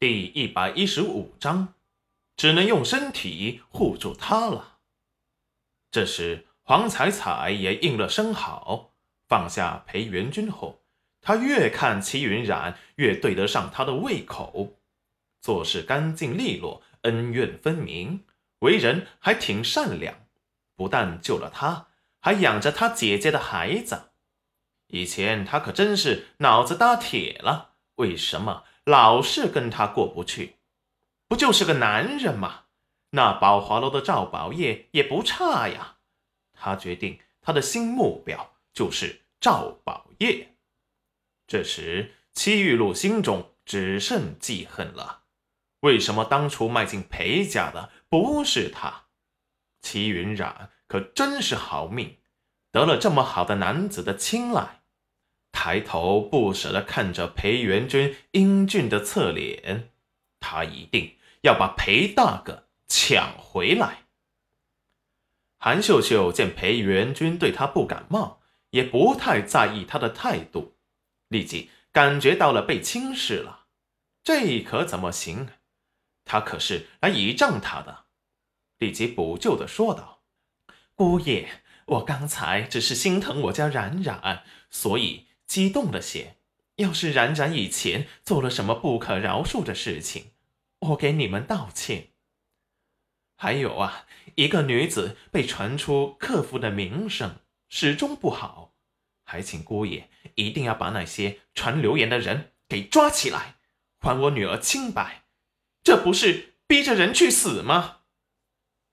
第一百一十五章，只能用身体护住他了。这时，黄彩彩也应了声好，放下裴元君后，他越看齐云染越对得上他的胃口，做事干净利落，恩怨分明，为人还挺善良，不但救了他，还养着他姐姐的孩子。以前他可真是脑子搭铁了，为什么？老是跟他过不去，不就是个男人吗？那宝华楼的赵宝业也不差呀。他决定，他的新目标就是赵宝业。这时，戚玉露心中只剩记恨了。为什么当初迈进裴家的不是他？齐云染可真是好命，得了这么好的男子的青睐。抬头不舍地看着裴元君英俊的侧脸，他一定要把裴大哥抢回来。韩秀秀见裴元君对他不感冒，也不太在意他的态度，立即感觉到了被轻视了。这可怎么行？他可是来倚仗他的，立即补救的说道：“姑爷，我刚才只是心疼我家冉冉，所以。”激动了些。要是冉冉以前做了什么不可饶恕的事情，我给你们道歉。还有啊，一个女子被传出克夫的名声，始终不好，还请姑爷一定要把那些传流言的人给抓起来，还我女儿清白。这不是逼着人去死吗？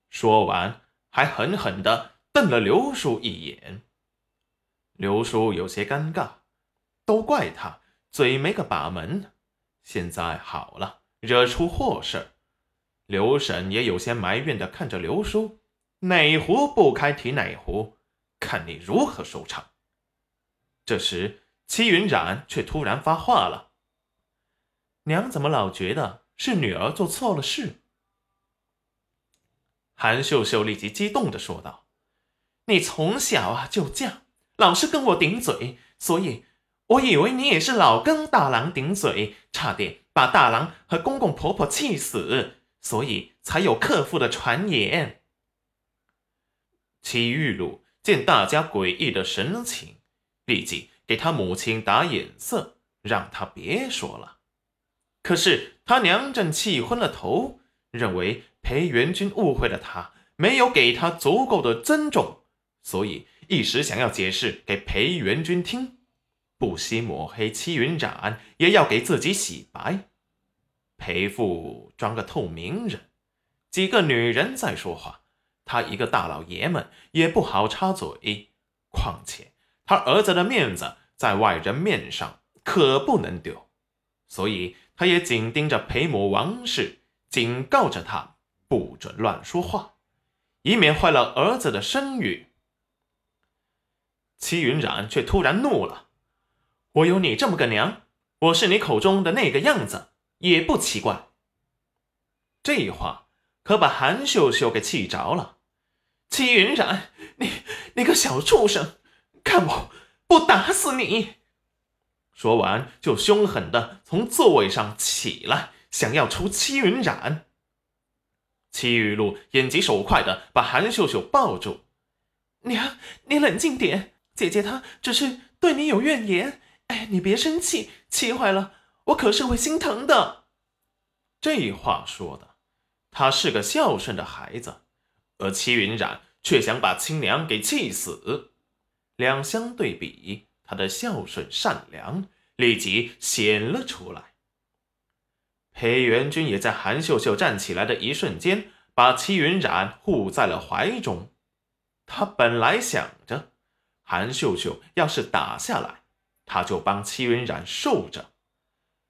说完，还狠狠地瞪了刘叔一眼。刘叔有些尴尬。都怪他嘴没个把门，现在好了，惹出祸事刘婶也有些埋怨的看着刘叔，哪壶不开提哪壶，看你如何收场。这时，戚云染却突然发话了：“娘怎么老觉得是女儿做错了事？”韩秀秀立即激动的说道：“你从小啊就犟，老是跟我顶嘴，所以。”我以为你也是老跟大郎顶嘴，差点把大郎和公公婆婆气死，所以才有克夫的传言。齐玉鲁见大家诡异的神情，立即给他母亲打眼色，让他别说了。可是他娘正气昏了头，认为裴元君误会了他，没有给他足够的尊重，所以一时想要解释给裴元君听。不惜抹黑戚云染，也要给自己洗白。裴父装个透明人，几个女人在说话，他一个大老爷们也不好插嘴。况且他儿子的面子在外人面上可不能丢，所以他也紧盯着裴母王氏，警告着他不准乱说话，以免坏了儿子的声誉。戚云染却突然怒了。我有你这么个娘，我是你口中的那个样子，也不奇怪。这话可把韩秀秀给气着了。齐云染，你你个小畜生，看我不打死你！说完，就凶狠的从座位上起来，想要除齐云染。齐玉露眼疾手快的把韩秀秀抱住：“娘，你冷静点，姐姐她只是对你有怨言。”哎，你别生气，气坏了我可是会心疼的。这话说的，他是个孝顺的孩子，而齐云染却想把亲娘给气死。两相对比，他的孝顺善良立即显了出来。裴元君也在韩秀秀站起来的一瞬间，把齐云染护在了怀中。他本来想着，韩秀秀要是打下来。他就帮戚云染受着，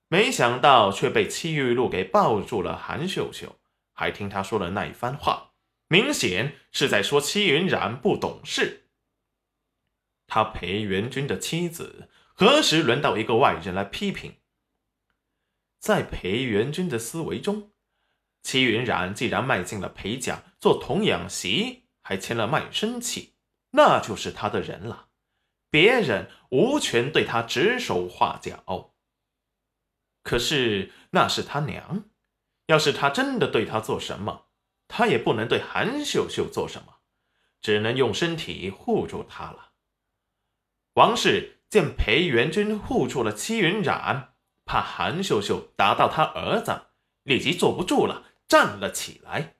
没想到却被戚玉露给抱住了。韩秀秀还听他说了那一番话，明显是在说戚云染不懂事。他裴元君的妻子，何时轮到一个外人来批评？在裴元君的思维中，戚云染既然迈进了裴家做童养媳，还签了卖身契，那就是他的人了。别人无权对他指手画脚，可是那是他娘，要是他真的对他做什么，他也不能对韩秀秀做什么，只能用身体护住他了。王氏见裴元君护住了戚云染，怕韩秀秀打到他儿子，立即坐不住了，站了起来。